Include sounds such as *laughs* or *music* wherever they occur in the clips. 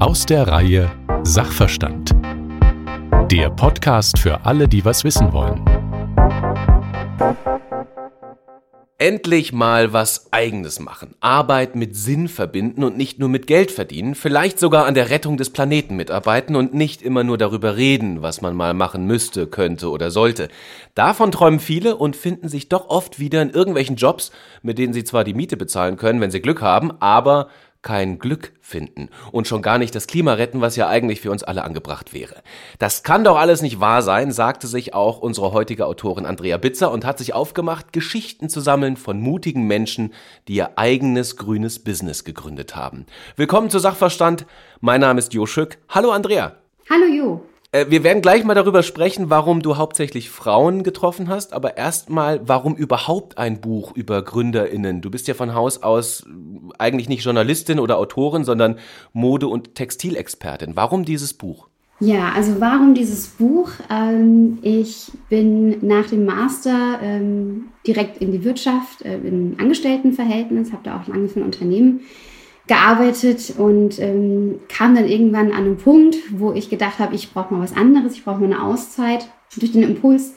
Aus der Reihe Sachverstand. Der Podcast für alle, die was wissen wollen. Endlich mal was Eigenes machen. Arbeit mit Sinn verbinden und nicht nur mit Geld verdienen. Vielleicht sogar an der Rettung des Planeten mitarbeiten und nicht immer nur darüber reden, was man mal machen müsste, könnte oder sollte. Davon träumen viele und finden sich doch oft wieder in irgendwelchen Jobs, mit denen sie zwar die Miete bezahlen können, wenn sie Glück haben, aber kein Glück finden und schon gar nicht das Klima retten, was ja eigentlich für uns alle angebracht wäre. Das kann doch alles nicht wahr sein, sagte sich auch unsere heutige Autorin Andrea Bitzer und hat sich aufgemacht, Geschichten zu sammeln von mutigen Menschen, die ihr eigenes grünes Business gegründet haben. Willkommen zu Sachverstand. Mein Name ist Jo Schück. Hallo Andrea. Hallo Jo. Äh, wir werden gleich mal darüber sprechen, warum du hauptsächlich Frauen getroffen hast, aber erstmal, warum überhaupt ein Buch über GründerInnen? Du bist ja von Haus aus eigentlich nicht Journalistin oder Autorin, sondern Mode- und Textilexpertin. Warum dieses Buch? Ja, also warum dieses Buch? Ähm, ich bin nach dem Master ähm, direkt in die Wirtschaft, äh, in Angestelltenverhältnis, habe da auch lange für ein Unternehmen gearbeitet und ähm, kam dann irgendwann an einen Punkt, wo ich gedacht habe, ich brauche mal was anderes, ich brauche mal eine Auszeit. Durch den Impuls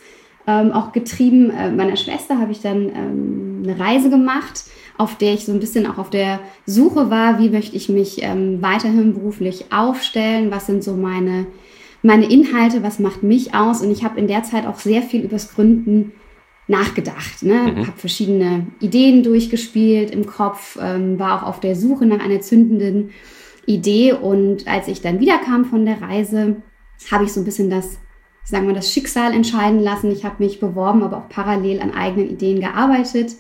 ähm, auch getrieben äh, meiner Schwester habe ich dann ähm, eine Reise gemacht, auf der ich so ein bisschen auch auf der Suche war, wie möchte ich mich ähm, weiterhin beruflich aufstellen, was sind so meine, meine Inhalte, was macht mich aus. Und ich habe in der Zeit auch sehr viel übers Gründen nachgedacht, ne? Mhm. habe verschiedene Ideen durchgespielt im Kopf, ähm, war auch auf der Suche nach einer zündenden Idee und als ich dann wiederkam von der Reise, habe ich so ein bisschen das, sagen wir, das Schicksal entscheiden lassen. Ich habe mich beworben, aber auch parallel an eigenen Ideen gearbeitet,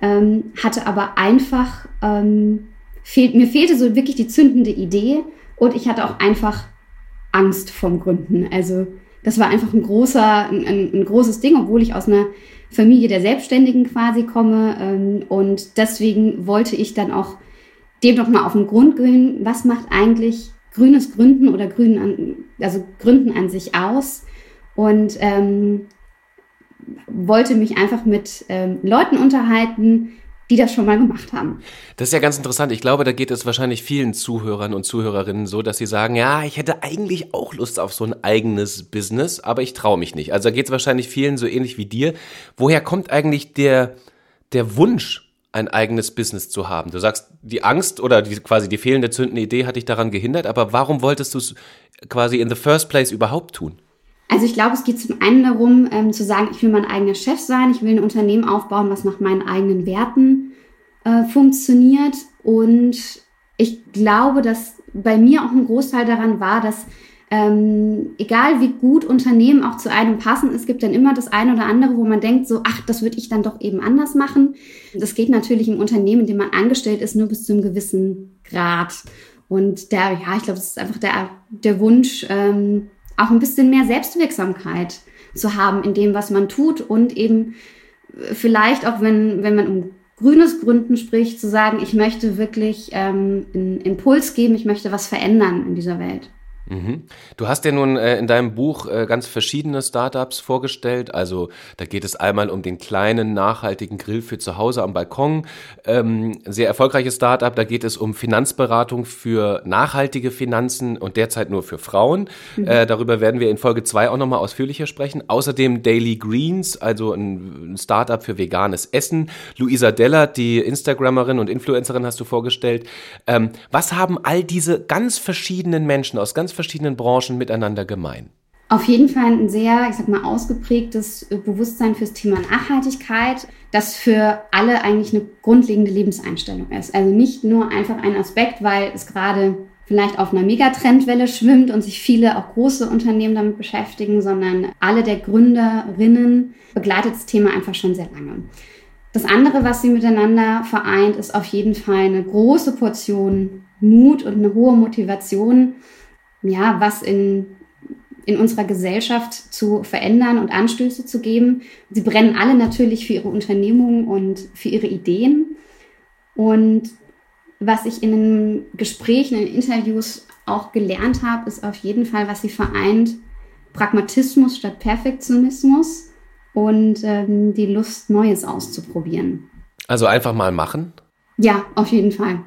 ähm, hatte aber einfach, ähm, fehlt, mir fehlte so wirklich die zündende Idee und ich hatte auch einfach Angst vom Gründen. Also das war einfach ein großer, ein, ein großes Ding, obwohl ich aus einer Familie der Selbstständigen quasi komme. Ähm, und deswegen wollte ich dann auch dem doch mal auf den Grund gehen, was macht eigentlich grünes Gründen oder Grünen an, also Gründen an sich aus? Und ähm, wollte mich einfach mit ähm, Leuten unterhalten, die das schon mal gemacht haben. Das ist ja ganz interessant. Ich glaube, da geht es wahrscheinlich vielen Zuhörern und Zuhörerinnen so, dass sie sagen, ja, ich hätte eigentlich auch Lust auf so ein eigenes Business, aber ich traue mich nicht. Also da geht es wahrscheinlich vielen so ähnlich wie dir. Woher kommt eigentlich der, der Wunsch, ein eigenes Business zu haben? Du sagst, die Angst oder die, quasi die fehlende zündende Idee hat dich daran gehindert, aber warum wolltest du es quasi in the first place überhaupt tun? Also ich glaube, es geht zum einen darum, ähm, zu sagen, ich will mein eigener Chef sein, ich will ein Unternehmen aufbauen, was nach meinen eigenen Werten äh, funktioniert. Und ich glaube, dass bei mir auch ein Großteil daran war, dass ähm, egal wie gut Unternehmen auch zu einem passen, es gibt dann immer das eine oder andere, wo man denkt, so, ach, das würde ich dann doch eben anders machen. Das geht natürlich im Unternehmen, in dem man angestellt ist, nur bis zu einem gewissen Grad. Und der, ja, ich glaube, das ist einfach der, der Wunsch, ähm, auch ein bisschen mehr Selbstwirksamkeit zu haben in dem, was man tut und eben vielleicht auch, wenn, wenn man um grünes Gründen spricht, zu sagen, ich möchte wirklich ähm, einen Impuls geben, ich möchte was verändern in dieser Welt. Mhm. Du hast ja nun äh, in deinem Buch äh, ganz verschiedene Startups vorgestellt. Also da geht es einmal um den kleinen nachhaltigen Grill für zu Hause am Balkon. Ähm, sehr erfolgreiches Startup. Da geht es um Finanzberatung für nachhaltige Finanzen und derzeit nur für Frauen. Mhm. Äh, darüber werden wir in Folge zwei auch nochmal ausführlicher sprechen. Außerdem Daily Greens, also ein Startup für veganes Essen. Luisa Dellert, die Instagrammerin und Influencerin, hast du vorgestellt. Ähm, was haben all diese ganz verschiedenen Menschen aus ganz verschiedenen Branchen miteinander gemein? Auf jeden Fall ein sehr, ich sag mal, ausgeprägtes Bewusstsein fürs Thema Nachhaltigkeit, das für alle eigentlich eine grundlegende Lebenseinstellung ist. Also nicht nur einfach ein Aspekt, weil es gerade vielleicht auf einer Megatrendwelle schwimmt und sich viele auch große Unternehmen damit beschäftigen, sondern alle der Gründerinnen begleitet das Thema einfach schon sehr lange. Das andere, was sie miteinander vereint, ist auf jeden Fall eine große Portion Mut und eine hohe Motivation, ja, was in, in unserer Gesellschaft zu verändern und Anstöße zu geben. Sie brennen alle natürlich für ihre Unternehmungen und für ihre Ideen. Und was ich in den Gesprächen, in den Interviews auch gelernt habe, ist auf jeden Fall, was sie vereint, Pragmatismus statt Perfektionismus und ähm, die Lust, Neues auszuprobieren. Also einfach mal machen? Ja, auf jeden Fall.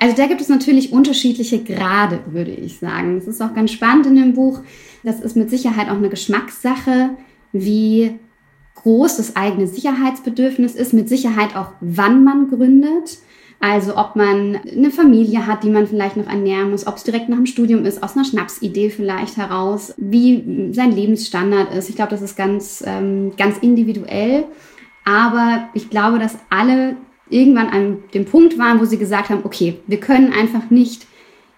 Also da gibt es natürlich unterschiedliche Grade, würde ich sagen. Das ist auch ganz spannend in dem Buch. Das ist mit Sicherheit auch eine Geschmackssache, wie groß das eigene Sicherheitsbedürfnis ist, mit Sicherheit auch, wann man gründet. Also ob man eine Familie hat, die man vielleicht noch ernähren muss, ob es direkt nach dem Studium ist, aus einer Schnapsidee vielleicht heraus, wie sein Lebensstandard ist. Ich glaube, das ist ganz, ähm, ganz individuell. Aber ich glaube, dass alle irgendwann an dem Punkt waren, wo sie gesagt haben, okay, wir können einfach nicht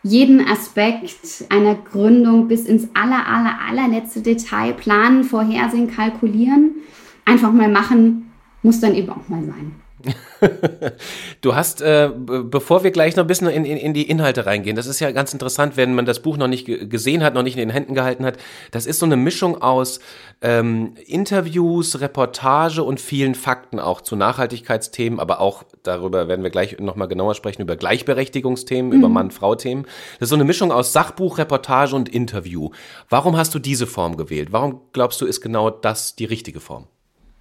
jeden Aspekt einer Gründung bis ins aller, aller, allerletzte Detail planen, vorhersehen, kalkulieren. Einfach mal machen, muss dann eben auch mal sein. *laughs* du hast, äh, bevor wir gleich noch ein bisschen in, in, in, die Inhalte reingehen, das ist ja ganz interessant, wenn man das Buch noch nicht gesehen hat, noch nicht in den Händen gehalten hat. Das ist so eine Mischung aus ähm, Interviews, Reportage und vielen Fakten auch zu Nachhaltigkeitsthemen, aber auch darüber werden wir gleich nochmal genauer sprechen, über Gleichberechtigungsthemen, mhm. über Mann-Frau-Themen. Das ist so eine Mischung aus Sachbuch, Reportage und Interview. Warum hast du diese Form gewählt? Warum glaubst du, ist genau das die richtige Form?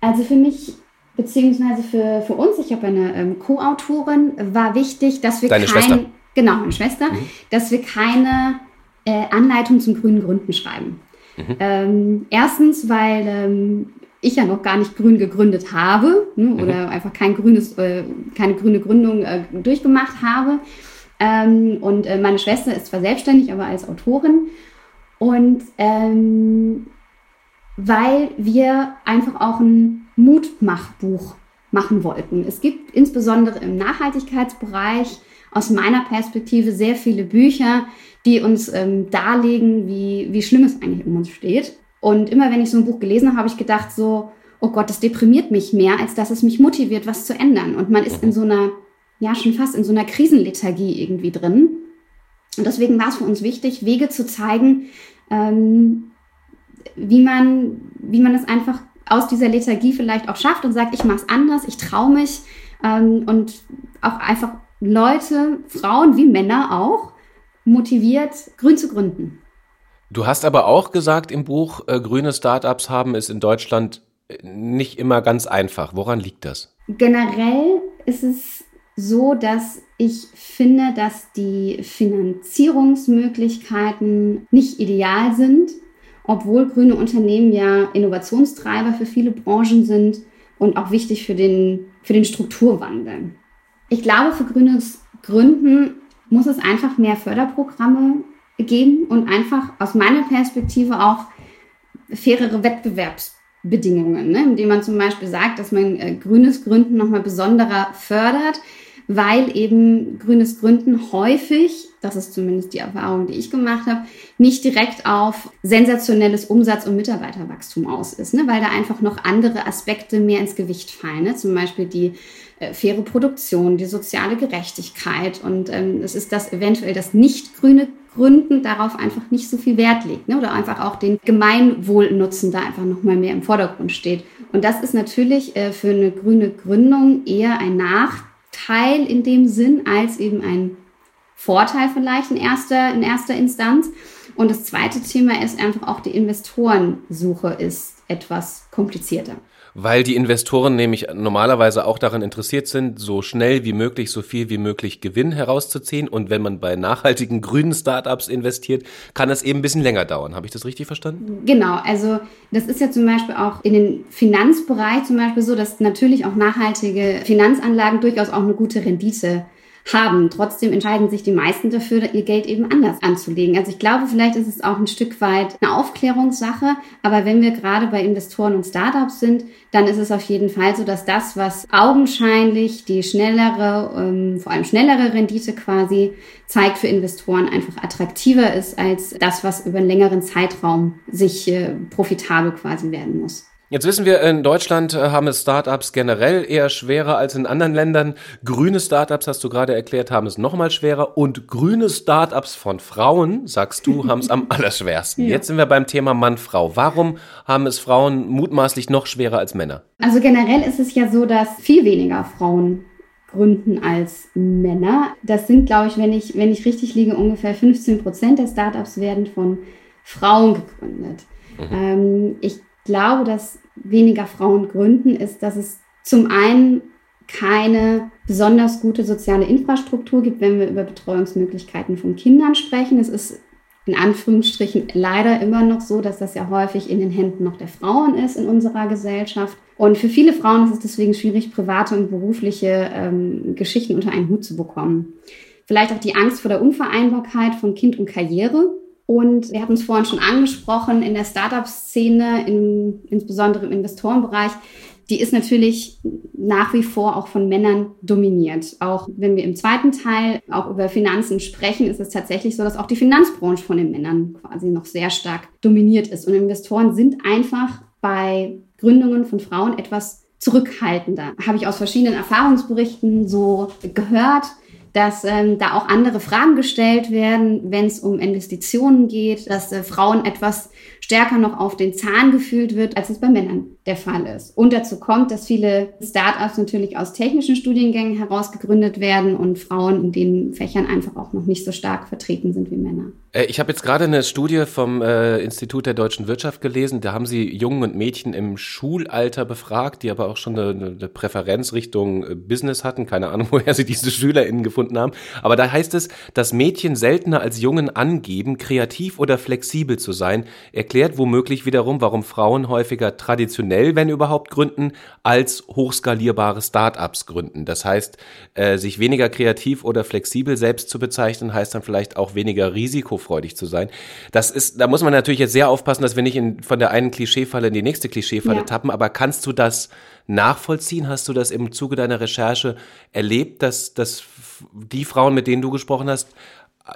Also für mich beziehungsweise für, für uns, ich habe eine ähm, Co-Autorin, war wichtig, dass wir Deine kein, Schwester? genau, meine Schwester, mhm. dass wir keine äh, Anleitung zum grünen Gründen schreiben. Mhm. Ähm, erstens, weil ähm, ich ja noch gar nicht grün gegründet habe ne, mhm. oder einfach kein grünes, äh, keine grüne Gründung äh, durchgemacht habe. Ähm, und äh, meine Schwester ist zwar selbstständig, aber als Autorin. Und ähm, weil wir einfach auch ein Mutmachbuch machen wollten. Es gibt insbesondere im Nachhaltigkeitsbereich aus meiner Perspektive sehr viele Bücher, die uns ähm, darlegen, wie, wie schlimm es eigentlich um uns steht. Und immer wenn ich so ein Buch gelesen habe, habe ich gedacht so, oh Gott, das deprimiert mich mehr, als dass es mich motiviert, was zu ändern. Und man ist in so einer, ja schon fast in so einer Krisenlethargie irgendwie drin. Und deswegen war es für uns wichtig, Wege zu zeigen, ähm, wie man, wie man es einfach aus dieser Lethargie vielleicht auch schafft und sagt, ich mache es anders, ich traue mich ähm, und auch einfach Leute, Frauen wie Männer auch, motiviert, grün zu gründen. Du hast aber auch gesagt im Buch, äh, grüne Startups haben es in Deutschland äh, nicht immer ganz einfach. Woran liegt das? Generell ist es so, dass ich finde, dass die Finanzierungsmöglichkeiten nicht ideal sind obwohl grüne Unternehmen ja Innovationstreiber für viele Branchen sind und auch wichtig für den, für den Strukturwandel. Ich glaube, für grünes Gründen muss es einfach mehr Förderprogramme geben und einfach aus meiner Perspektive auch fairere Wettbewerbsbedingungen, ne? indem man zum Beispiel sagt, dass man äh, grünes Gründen nochmal besonderer fördert, weil eben grünes Gründen häufig, das ist zumindest die Erfahrung, die ich gemacht habe, nicht direkt auf sensationelles Umsatz- und Mitarbeiterwachstum aus ist, ne? weil da einfach noch andere Aspekte mehr ins Gewicht fallen. Ne? Zum Beispiel die äh, faire Produktion, die soziale Gerechtigkeit und ähm, es ist das eventuell das nicht grüne Gründen darauf einfach nicht so viel Wert legt ne? oder einfach auch den Gemeinwohlnutzen da einfach noch mal mehr im Vordergrund steht. Und das ist natürlich äh, für eine grüne Gründung eher ein Nachteil Teil in dem Sinn als eben ein Vorteil vielleicht in erster, in erster Instanz. Und das zweite Thema ist einfach auch die Investorensuche ist etwas komplizierter. Weil die Investoren nämlich normalerweise auch daran interessiert sind, so schnell wie möglich, so viel wie möglich Gewinn herauszuziehen. Und wenn man bei nachhaltigen grünen Startups investiert, kann es eben ein bisschen länger dauern. Habe ich das richtig verstanden? Genau. Also das ist ja zum Beispiel auch in den Finanzbereich zum Beispiel so, dass natürlich auch nachhaltige Finanzanlagen durchaus auch eine gute Rendite haben. Trotzdem entscheiden sich die meisten dafür, ihr Geld eben anders anzulegen. Also ich glaube, vielleicht ist es auch ein Stück weit eine Aufklärungssache, aber wenn wir gerade bei Investoren und Startups sind, dann ist es auf jeden Fall so, dass das, was augenscheinlich die schnellere, ähm, vor allem schnellere Rendite quasi zeigt für Investoren, einfach attraktiver ist als das, was über einen längeren Zeitraum sich äh, profitabel quasi werden muss. Jetzt wissen wir, in Deutschland äh, haben es Startups generell eher schwerer als in anderen Ländern. Grüne Startups, hast du gerade erklärt, haben es nochmal schwerer. Und grüne Startups von Frauen, sagst du, *laughs* haben es am allerschwersten. Ja. Jetzt sind wir beim Thema Mann-Frau. Warum haben es Frauen mutmaßlich noch schwerer als Männer? Also generell ist es ja so, dass viel weniger Frauen gründen als Männer. Das sind, glaube ich, wenn ich, wenn ich richtig liege, ungefähr 15 Prozent der Startups werden von Frauen gegründet. Mhm. Ähm, ich glaube, dass weniger Frauen gründen, ist, dass es zum einen keine besonders gute soziale Infrastruktur gibt, wenn wir über Betreuungsmöglichkeiten von Kindern sprechen. Es ist in Anführungsstrichen leider immer noch so, dass das ja häufig in den Händen noch der Frauen ist in unserer Gesellschaft. Und für viele Frauen ist es deswegen schwierig, private und berufliche ähm, Geschichten unter einen Hut zu bekommen. Vielleicht auch die Angst vor der Unvereinbarkeit von Kind und Karriere. Und wir hatten es vorhin schon angesprochen, in der Startup-Szene, in, insbesondere im Investorenbereich, die ist natürlich nach wie vor auch von Männern dominiert. Auch wenn wir im zweiten Teil auch über Finanzen sprechen, ist es tatsächlich so, dass auch die Finanzbranche von den Männern quasi noch sehr stark dominiert ist. Und Investoren sind einfach bei Gründungen von Frauen etwas zurückhaltender. Habe ich aus verschiedenen Erfahrungsberichten so gehört dass ähm, da auch andere Fragen gestellt werden, wenn es um Investitionen geht, dass äh, Frauen etwas stärker noch auf den Zahn gefühlt wird, als es bei Männern der Fall ist. Und dazu kommt, dass viele Startups natürlich aus technischen Studiengängen heraus gegründet werden und Frauen in den Fächern einfach auch noch nicht so stark vertreten sind wie Männer. Äh, ich habe jetzt gerade eine Studie vom äh, Institut der deutschen Wirtschaft gelesen. Da haben sie Jungen und Mädchen im Schulalter befragt, die aber auch schon eine, eine Präferenz Richtung äh, Business hatten. Keine Ahnung, *laughs* woher sie diese SchülerInnen gefunden haben. Aber da heißt es, dass Mädchen seltener als Jungen angeben, kreativ oder flexibel zu sein, erklärt womöglich wiederum, warum Frauen häufiger traditionell wenn überhaupt, gründen, als hochskalierbare Startups gründen. Das heißt, äh, sich weniger kreativ oder flexibel selbst zu bezeichnen, heißt dann vielleicht auch weniger risikofreudig zu sein. Das ist, da muss man natürlich jetzt sehr aufpassen, dass wir nicht in, von der einen Klischeefalle in die nächste Klischeefalle ja. tappen, aber kannst du das nachvollziehen? Hast du das im Zuge deiner Recherche erlebt, dass, dass die Frauen, mit denen du gesprochen hast,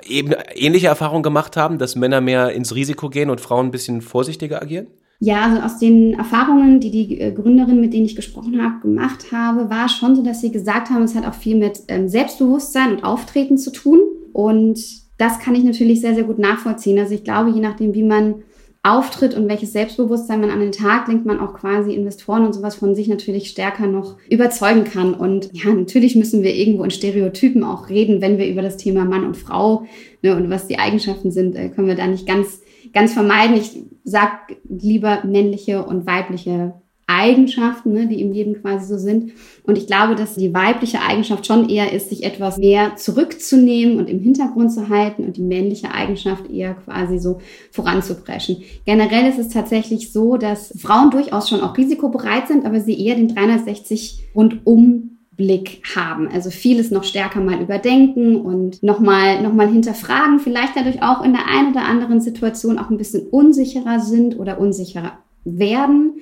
eben ähnliche Erfahrungen gemacht haben, dass Männer mehr ins Risiko gehen und Frauen ein bisschen vorsichtiger agieren? Ja, also aus den Erfahrungen, die die äh, Gründerin, mit denen ich gesprochen habe, gemacht habe, war schon so, dass sie gesagt haben, es hat auch viel mit ähm, Selbstbewusstsein und Auftreten zu tun. Und das kann ich natürlich sehr, sehr gut nachvollziehen. Also ich glaube, je nachdem, wie man auftritt und welches Selbstbewusstsein man an den Tag legt, man auch quasi Investoren und sowas von sich natürlich stärker noch überzeugen kann. Und ja, natürlich müssen wir irgendwo in Stereotypen auch reden, wenn wir über das Thema Mann und Frau ne, und was die Eigenschaften sind, äh, können wir da nicht ganz ganz vermeiden. Ich sag lieber männliche und weibliche Eigenschaften, ne, die im Leben quasi so sind. Und ich glaube, dass die weibliche Eigenschaft schon eher ist, sich etwas mehr zurückzunehmen und im Hintergrund zu halten und die männliche Eigenschaft eher quasi so voranzupreschen. Generell ist es tatsächlich so, dass Frauen durchaus schon auch risikobereit sind, aber sie eher den 360 rundum Blick haben. Also vieles noch stärker mal überdenken und nochmal noch mal hinterfragen, vielleicht dadurch auch in der einen oder anderen Situation auch ein bisschen unsicherer sind oder unsicherer werden.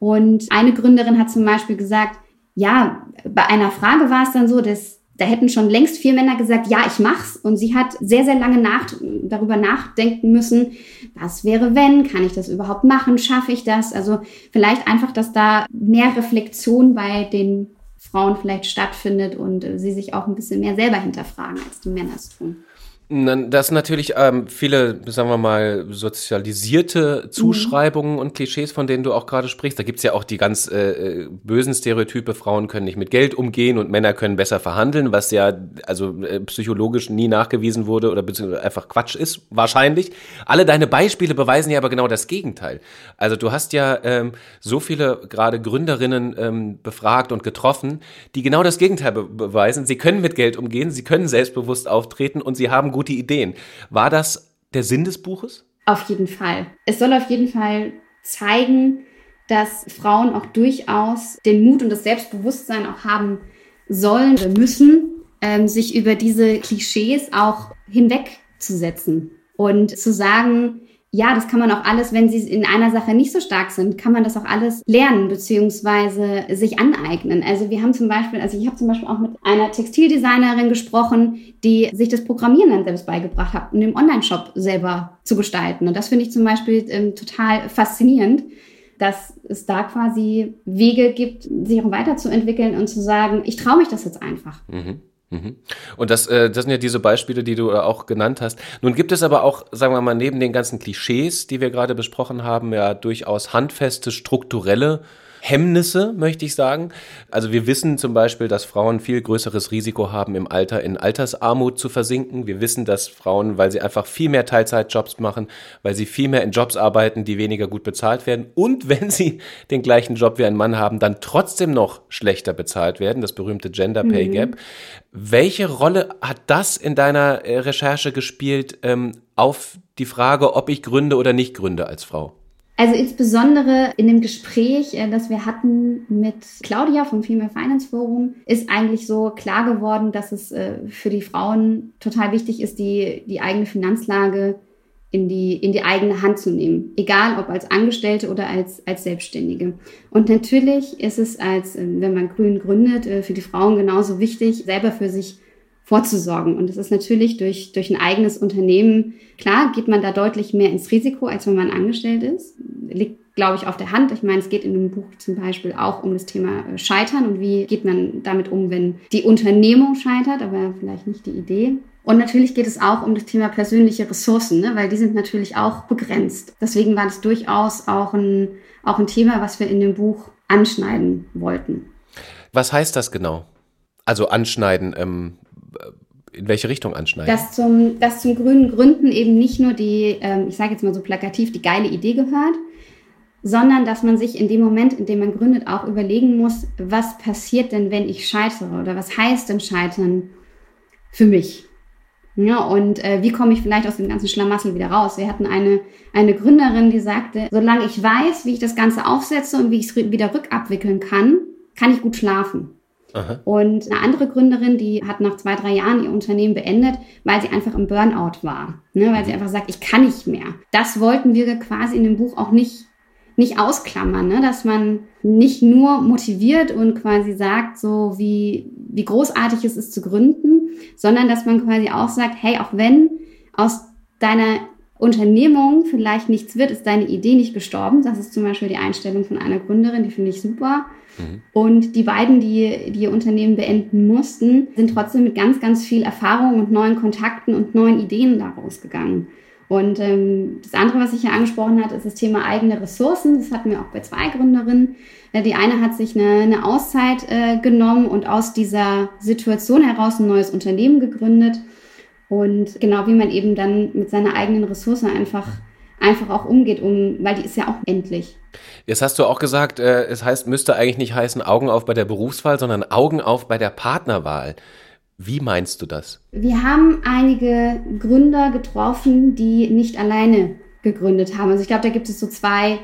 Und eine Gründerin hat zum Beispiel gesagt, ja, bei einer Frage war es dann so, dass da hätten schon längst vier Männer gesagt, ja, ich mach's. Und sie hat sehr, sehr lange nach, darüber nachdenken müssen, was wäre wenn, kann ich das überhaupt machen, schaffe ich das? Also vielleicht einfach, dass da mehr Reflexion bei den Frauen vielleicht stattfindet und äh, sie sich auch ein bisschen mehr selber hinterfragen, als die Männer es tun. Das sind natürlich ähm, viele, sagen wir mal, sozialisierte Zuschreibungen mhm. und Klischees, von denen du auch gerade sprichst. Da gibt's ja auch die ganz äh, äh, bösen Stereotype, Frauen können nicht mit Geld umgehen und Männer können besser verhandeln, was ja also äh, psychologisch nie nachgewiesen wurde oder beziehungsweise einfach Quatsch ist, wahrscheinlich. Alle deine Beispiele beweisen ja aber genau das Gegenteil. Also du hast ja ähm, so viele gerade Gründerinnen ähm, befragt und getroffen, die genau das Gegenteil be beweisen. Sie können mit Geld umgehen, sie können selbstbewusst auftreten und sie haben gute Ideen. War das der Sinn des Buches? Auf jeden Fall. Es soll auf jeden Fall zeigen, dass Frauen auch durchaus den Mut und das Selbstbewusstsein auch haben sollen oder müssen, ähm, sich über diese Klischees auch hinwegzusetzen und zu sagen, ja, das kann man auch alles, wenn sie in einer Sache nicht so stark sind, kann man das auch alles lernen beziehungsweise sich aneignen. Also wir haben zum Beispiel, also ich habe zum Beispiel auch mit einer Textildesignerin gesprochen, die sich das Programmieren dann selbst beigebracht hat, um den Online-Shop selber zu gestalten. Und das finde ich zum Beispiel ähm, total faszinierend, dass es da quasi Wege gibt, sich auch weiterzuentwickeln und zu sagen, ich traue mich das jetzt einfach. Mhm. Mhm. Und das, äh, das sind ja diese Beispiele, die du äh, auch genannt hast. Nun gibt es aber auch, sagen wir mal, neben den ganzen Klischees, die wir gerade besprochen haben, ja durchaus handfeste, strukturelle Hemmnisse, möchte ich sagen. Also wir wissen zum Beispiel, dass Frauen viel größeres Risiko haben, im Alter in Altersarmut zu versinken. Wir wissen, dass Frauen, weil sie einfach viel mehr Teilzeitjobs machen, weil sie viel mehr in Jobs arbeiten, die weniger gut bezahlt werden und wenn sie den gleichen Job wie ein Mann haben, dann trotzdem noch schlechter bezahlt werden, das berühmte Gender Pay mhm. Gap. Welche Rolle hat das in deiner äh, Recherche gespielt ähm, auf die Frage, ob ich gründe oder nicht gründe als Frau? Also insbesondere in dem Gespräch, äh, das wir hatten mit Claudia vom Female Finance Forum, ist eigentlich so klar geworden, dass es äh, für die Frauen total wichtig ist, die, die eigene Finanzlage in die, in die eigene Hand zu nehmen. Egal ob als Angestellte oder als, als Selbstständige. Und natürlich ist es als, äh, wenn man Grün gründet, für die Frauen genauso wichtig, selber für sich vorzusorgen. Und das ist natürlich durch, durch ein eigenes Unternehmen, klar, geht man da deutlich mehr ins Risiko, als wenn man angestellt ist. Liegt, glaube ich, auf der Hand. Ich meine, es geht in dem Buch zum Beispiel auch um das Thema äh, Scheitern und wie geht man damit um, wenn die Unternehmung scheitert, aber vielleicht nicht die Idee. Und natürlich geht es auch um das Thema persönliche Ressourcen, ne? weil die sind natürlich auch begrenzt. Deswegen war das durchaus auch ein, auch ein Thema, was wir in dem Buch anschneiden wollten. Was heißt das genau? Also anschneiden, ähm, in welche Richtung anschneiden? Dass zum, dass zum grünen Gründen eben nicht nur die, ähm, ich sage jetzt mal so plakativ, die geile Idee gehört, sondern dass man sich in dem Moment, in dem man gründet, auch überlegen muss, was passiert denn, wenn ich scheitere oder was heißt denn Scheitern für mich? Ja, und äh, wie komme ich vielleicht aus dem ganzen Schlamassel wieder raus? Wir hatten eine, eine Gründerin, die sagte, solange ich weiß, wie ich das Ganze aufsetze und wie ich es wieder rückabwickeln kann, kann ich gut schlafen. Aha. Und eine andere Gründerin, die hat nach zwei, drei Jahren ihr Unternehmen beendet, weil sie einfach im Burnout war. Ne? Weil sie einfach sagt, ich kann nicht mehr. Das wollten wir quasi in dem Buch auch nicht, nicht ausklammern, ne? dass man nicht nur motiviert und quasi sagt, so wie, wie großartig es ist zu gründen, sondern dass man quasi auch sagt, hey, auch wenn aus deiner Unternehmung vielleicht nichts wird, ist deine Idee nicht gestorben. Das ist zum Beispiel die Einstellung von einer Gründerin, die finde ich super. Mhm. Und die beiden, die, die ihr Unternehmen beenden mussten, sind trotzdem mit ganz, ganz viel Erfahrung und neuen Kontakten und neuen Ideen daraus gegangen. Und ähm, das andere, was ich hier angesprochen hat, ist das Thema eigene Ressourcen. Das hatten wir auch bei zwei Gründerinnen. Äh, die eine hat sich eine, eine Auszeit äh, genommen und aus dieser Situation heraus ein neues Unternehmen gegründet. Und genau wie man eben dann mit seiner eigenen Ressource einfach, einfach auch umgeht, um, weil die ist ja auch endlich. Jetzt hast du auch gesagt, äh, es heißt, müsste eigentlich nicht heißen Augen auf bei der Berufswahl, sondern Augen auf bei der Partnerwahl. Wie meinst du das? Wir haben einige Gründer getroffen, die nicht alleine gegründet haben. Also ich glaube, da gibt es so zwei,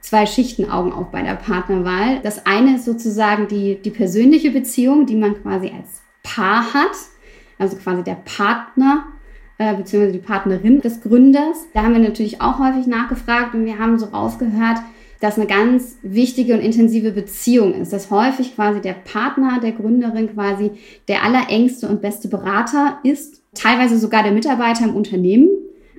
zwei Schichten Augen auf bei der Partnerwahl. Das eine ist sozusagen die, die persönliche Beziehung, die man quasi als Paar hat also quasi der Partner äh, bzw. die Partnerin des Gründers. Da haben wir natürlich auch häufig nachgefragt und wir haben so rausgehört, dass eine ganz wichtige und intensive Beziehung ist, dass häufig quasi der Partner der Gründerin quasi der allerengste und beste Berater ist, teilweise sogar der Mitarbeiter im Unternehmen.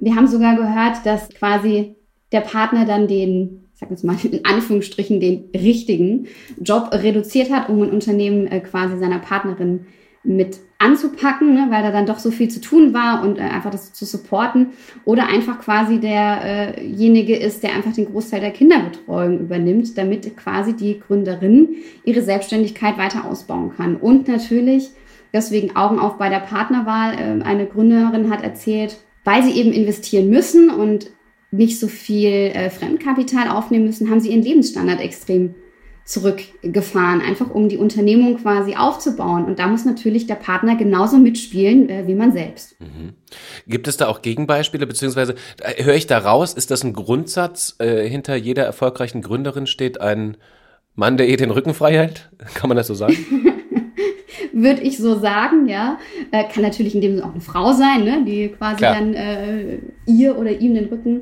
Wir haben sogar gehört, dass quasi der Partner dann den, sag jetzt mal in Anführungsstrichen, den richtigen Job reduziert hat, um ein Unternehmen äh, quasi seiner Partnerin mit anzupacken, ne, weil da dann doch so viel zu tun war und äh, einfach das zu supporten. Oder einfach quasi derjenige äh ist, der einfach den Großteil der Kinderbetreuung übernimmt, damit quasi die Gründerin ihre Selbstständigkeit weiter ausbauen kann. Und natürlich, deswegen Augen auf bei der Partnerwahl, äh, eine Gründerin hat erzählt, weil sie eben investieren müssen und nicht so viel äh, Fremdkapital aufnehmen müssen, haben sie ihren Lebensstandard extrem zurückgefahren, einfach um die Unternehmung quasi aufzubauen. Und da muss natürlich der Partner genauso mitspielen äh, wie man selbst. Mhm. Gibt es da auch Gegenbeispiele, beziehungsweise äh, höre ich da raus, ist das ein Grundsatz? Äh, hinter jeder erfolgreichen Gründerin steht ein Mann, der ihr den Rücken frei hält? *laughs* Kann man das so sagen? *laughs* Würde ich so sagen, ja. Äh, kann natürlich in dem Sinne auch eine Frau sein, ne? die quasi Klar. dann äh, ihr oder ihm den Rücken äh,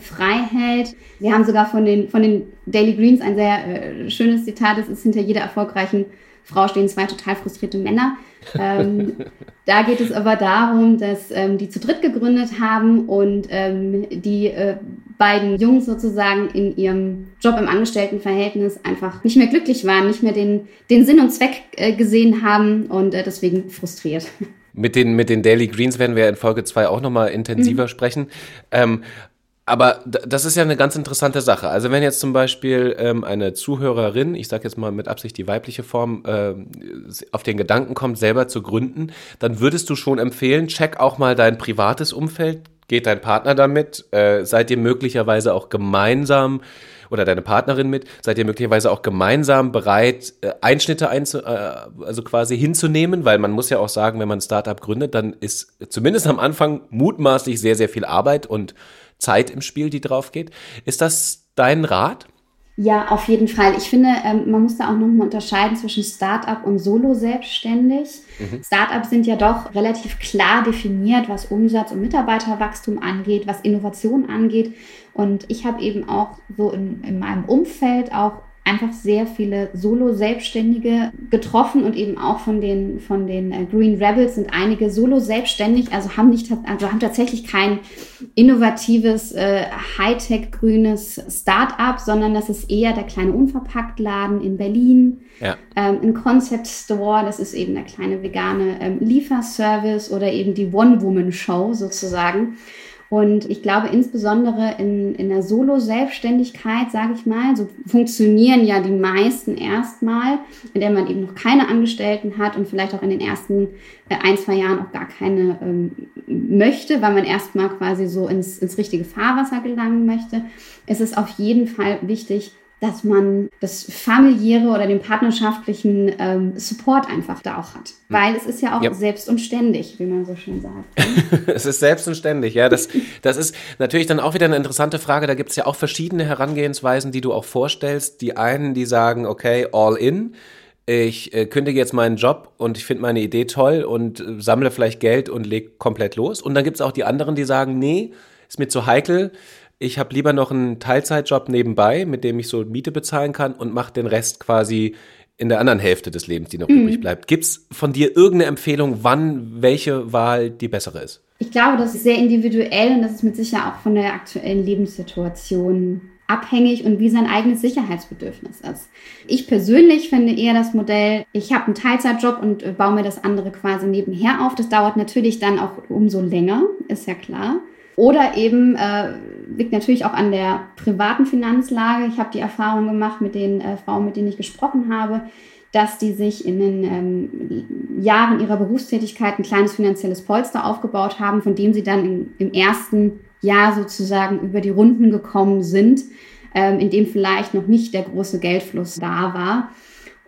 frei hält. Wir haben sogar von den, von den Daily Greens ein sehr äh, schönes Zitat, das ist hinter jeder erfolgreichen Frau stehen zwei total frustrierte Männer. Ähm, *laughs* da geht es aber darum, dass ähm, die zu dritt gegründet haben und ähm, die äh, beiden Jungs sozusagen in ihrem Job im Angestelltenverhältnis einfach nicht mehr glücklich waren, nicht mehr den, den Sinn und Zweck äh, gesehen haben und äh, deswegen frustriert. Mit den, mit den Daily Greens werden wir in Folge 2 auch nochmal intensiver mhm. sprechen. Ähm, Aber das ist ja eine ganz interessante Sache. Also wenn jetzt zum Beispiel ähm, eine Zuhörerin, ich sage jetzt mal mit Absicht die weibliche Form, äh, auf den Gedanken kommt, selber zu gründen, dann würdest du schon empfehlen, check auch mal dein privates Umfeld, geht dein Partner damit, äh, seid ihr möglicherweise auch gemeinsam oder deine Partnerin mit, seid ihr möglicherweise auch gemeinsam bereit, äh, Einschnitte einzu, äh, also quasi hinzunehmen, weil man muss ja auch sagen, wenn man ein Startup gründet, dann ist zumindest am Anfang mutmaßlich sehr, sehr viel Arbeit und Zeit im Spiel, die drauf geht. Ist das dein Rat? Ja, auf jeden Fall. Ich finde, ähm, man muss da auch nochmal unterscheiden zwischen Startup und Solo-Selbstständig. Mhm. Startups sind ja doch relativ klar definiert, was Umsatz und Mitarbeiterwachstum angeht, was Innovation angeht. Und ich habe eben auch so in, in meinem Umfeld auch einfach sehr viele Solo-Selbstständige getroffen und eben auch von den, von den äh, Green Rebels sind einige Solo-Selbstständig, also haben nicht, also haben tatsächlich kein innovatives, äh, Hightech grünes Start-up, sondern das ist eher der kleine Unverpacktladen in Berlin, ja. ähm, ein Concept Store, das ist eben der kleine vegane ähm, Lieferservice oder eben die One-Woman-Show sozusagen. Und ich glaube, insbesondere in, in der Solo-Selbstständigkeit, sage ich mal, so funktionieren ja die meisten erstmal, in der man eben noch keine Angestellten hat und vielleicht auch in den ersten äh, ein, zwei Jahren auch gar keine ähm, möchte, weil man erstmal quasi so ins, ins richtige Fahrwasser gelangen möchte. Es ist auf jeden Fall wichtig, dass man das familiäre oder den partnerschaftlichen ähm, Support einfach da auch hat. Hm. Weil es ist ja auch ja. selbst und ständig, wie man so schön sagt. *laughs* Ne? es ist selbst und ständig, ja. Das, das ist natürlich dann auch wieder eine interessante Frage. Da gibt es ja auch verschiedene Herangehensweisen, die du auch vorstellst. Die einen, die sagen, okay, all in. Ich äh, kündige jetzt meinen Job und ich finde meine Idee toll und äh, sammle vielleicht Geld und leg komplett los. Und dann gibt es auch die anderen, die sagen, nee, ist mir zu heikel ich habe lieber noch einen Teilzeitjob nebenbei, mit dem ich so Miete bezahlen kann und mache den Rest quasi in der anderen Hälfte des Lebens, die noch mhm. übrig bleibt. Gibt es von dir irgendeine Empfehlung, wann welche Wahl die bessere ist? Ich glaube, das ist sehr individuell und das ist mit Sicherheit auch von der aktuellen Lebenssituation abhängig und wie sein eigenes Sicherheitsbedürfnis ist. Ich persönlich finde eher das Modell, ich habe einen Teilzeitjob und äh, baue mir das andere quasi nebenher auf. Das dauert natürlich dann auch umso länger, ist ja klar. Oder eben äh, liegt natürlich auch an der privaten Finanzlage. Ich habe die Erfahrung gemacht mit den äh, Frauen, mit denen ich gesprochen habe, dass die sich in den ähm, Jahren ihrer Berufstätigkeit ein kleines finanzielles Polster aufgebaut haben, von dem sie dann im, im ersten Jahr sozusagen über die Runden gekommen sind, ähm, in dem vielleicht noch nicht der große Geldfluss da war.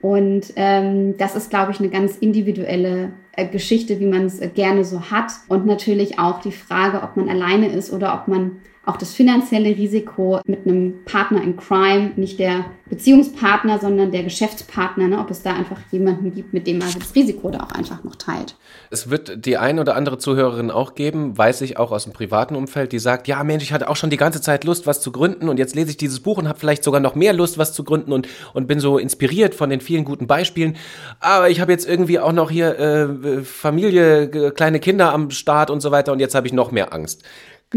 Und ähm, das ist, glaube ich, eine ganz individuelle Geschichte, wie man es äh, gerne so hat. Und natürlich auch die Frage, ob man alleine ist oder ob man auch das finanzielle Risiko mit einem Partner in Crime, nicht der Beziehungspartner, sondern der Geschäftspartner, ne, ob es da einfach jemanden gibt, mit dem man das Risiko da auch einfach noch teilt. Es wird die ein oder andere Zuhörerin auch geben, weiß ich auch aus dem privaten Umfeld, die sagt, ja Mensch, ich hatte auch schon die ganze Zeit Lust, was zu gründen und jetzt lese ich dieses Buch und habe vielleicht sogar noch mehr Lust, was zu gründen und, und bin so inspiriert von den vielen guten Beispielen. Aber ich habe jetzt irgendwie auch noch hier äh, Familie, kleine Kinder am Start und so weiter und jetzt habe ich noch mehr Angst.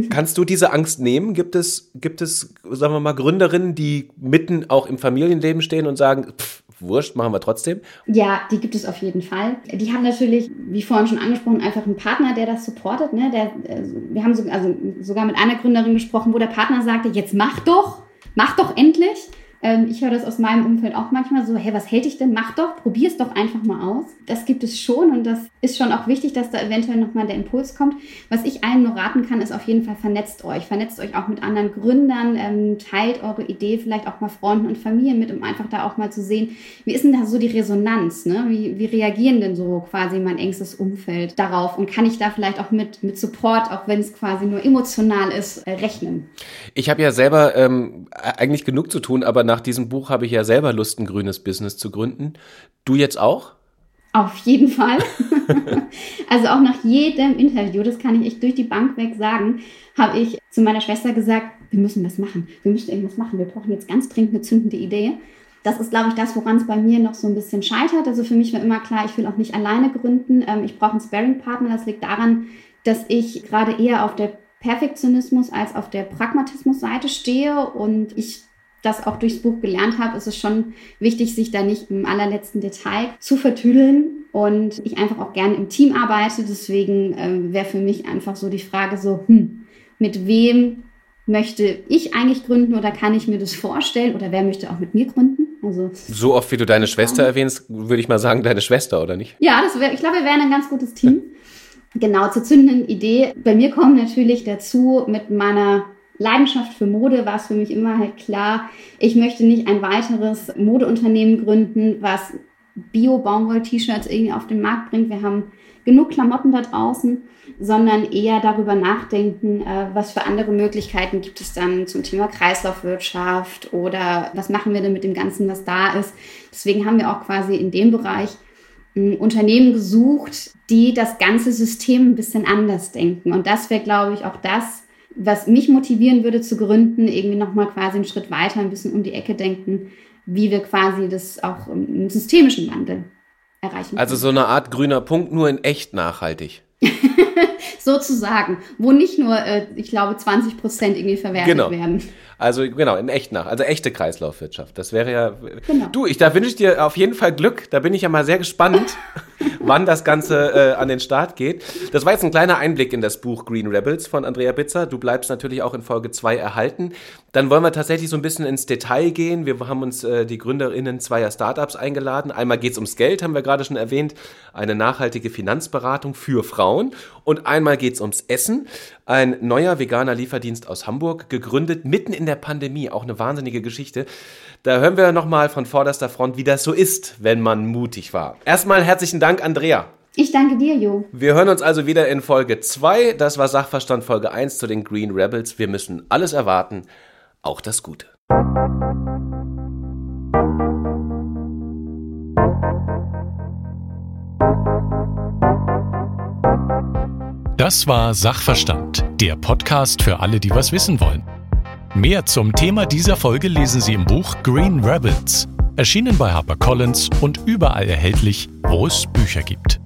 Kannst du diese Angst nehmen? Gibt es, gibt es, sagen wir mal, Gründerinnen, die mitten auch im Familienleben stehen und sagen, pff, wurscht, machen wir trotzdem? Ja, die gibt es auf jeden Fall. Die haben natürlich, wie vorhin schon angesprochen, einfach einen Partner, der das supportet. Ne? Der, also, wir haben so, also sogar mit einer Gründerin gesprochen, wo der Partner sagte, jetzt mach doch, mach doch endlich. Ähm, ich höre das aus meinem Umfeld auch manchmal so, hey, was hält dich denn? Mach doch, probier es doch einfach mal aus. Das gibt es schon und das ist schon auch wichtig, dass da eventuell nochmal der Impuls kommt. Was ich allen nur raten kann, ist auf jeden Fall vernetzt euch. Vernetzt euch auch mit anderen Gründern, ähm, teilt eure Idee vielleicht auch mal Freunden und Familien mit, um einfach da auch mal zu sehen, wie ist denn da so die Resonanz? Ne? Wie, wie reagieren denn so quasi mein engstes Umfeld darauf? Und kann ich da vielleicht auch mit, mit Support, auch wenn es quasi nur emotional ist, äh, rechnen? Ich habe ja selber ähm, eigentlich genug zu tun, aber nach diesem Buch habe ich ja selber Lust, ein grünes Business zu gründen. Du jetzt auch? Auf jeden Fall. *laughs* also auch nach jedem Interview, das kann ich echt durch die Bank weg sagen, habe ich zu meiner Schwester gesagt, wir müssen was machen. Wir müssen irgendwas machen. Wir brauchen jetzt ganz dringend eine zündende Idee. Das ist, glaube ich, das, woran es bei mir noch so ein bisschen scheitert. Also für mich war immer klar, ich will auch nicht alleine gründen. Ähm, ich brauche einen Sparring-Partner. Das liegt daran, dass ich gerade eher auf der Perfektionismus als auf der Pragmatismus-Seite stehe und ich das auch durchs Buch gelernt habe, ist es schon wichtig, sich da nicht im allerletzten Detail zu vertüdeln und ich einfach auch gerne im Team arbeite. Deswegen äh, wäre für mich einfach so die Frage so, hm, mit wem möchte ich eigentlich gründen oder kann ich mir das vorstellen oder wer möchte auch mit mir gründen? Also so oft wie du deine Schwester erwähnst, würde ich mal sagen, deine Schwester, oder nicht? Ja, das wär, ich glaube, wir wären ein ganz gutes Team. *laughs* genau, zur zündenden Idee. Bei mir kommt natürlich dazu mit meiner Leidenschaft für Mode war es für mich immer halt klar, ich möchte nicht ein weiteres Modeunternehmen gründen, was Bio-Baumwoll-T-Shirts irgendwie auf den Markt bringt. Wir haben genug Klamotten da draußen, sondern eher darüber nachdenken, äh, was für andere Möglichkeiten gibt es dann zum Thema Kreislaufwirtschaft oder was machen wir denn mit dem Ganzen, was da ist. Deswegen haben wir auch quasi in dem Bereich Unternehmen gesucht, die das ganze System ein bisschen anders denken. Und das wäre, glaube ich, auch das, was mich motivieren würde zu gründen, irgendwie nochmal quasi einen Schritt weiter, ein bisschen um die Ecke denken, wie wir quasi das auch im systemischen Wandel erreichen. Also so eine Art grüner Punkt, nur in echt nachhaltig. *laughs* Sozusagen, wo nicht nur, äh, ich glaube, 20 Prozent irgendwie verwertet genau. werden. Also genau, in echt nach, also echte Kreislaufwirtschaft. Das wäre ja. Genau. Du, ich, da wünsche ich dir auf jeden Fall Glück. Da bin ich ja mal sehr gespannt, *laughs* wann das Ganze äh, an den Start geht. Das war jetzt ein kleiner Einblick in das Buch Green Rebels von Andrea Bitzer. Du bleibst natürlich auch in Folge 2 erhalten. Dann wollen wir tatsächlich so ein bisschen ins Detail gehen. Wir haben uns äh, die GründerInnen zweier Startups eingeladen. Einmal geht es ums Geld, haben wir gerade schon erwähnt. Eine nachhaltige Finanzberatung für Frauen. Und einmal geht es ums Essen. Ein neuer veganer Lieferdienst aus Hamburg, gegründet mitten in der Pandemie. Auch eine wahnsinnige Geschichte. Da hören wir nochmal von vorderster Front, wie das so ist, wenn man mutig war. Erstmal herzlichen Dank, Andrea. Ich danke dir, Jo. Wir hören uns also wieder in Folge 2. Das war Sachverstand Folge 1 zu den Green Rebels. Wir müssen alles erwarten, auch das Gute. Das war Sachverstand, der Podcast für alle, die was wissen wollen. Mehr zum Thema dieser Folge lesen Sie im Buch Green Rebels, erschienen bei HarperCollins und überall erhältlich, wo es Bücher gibt.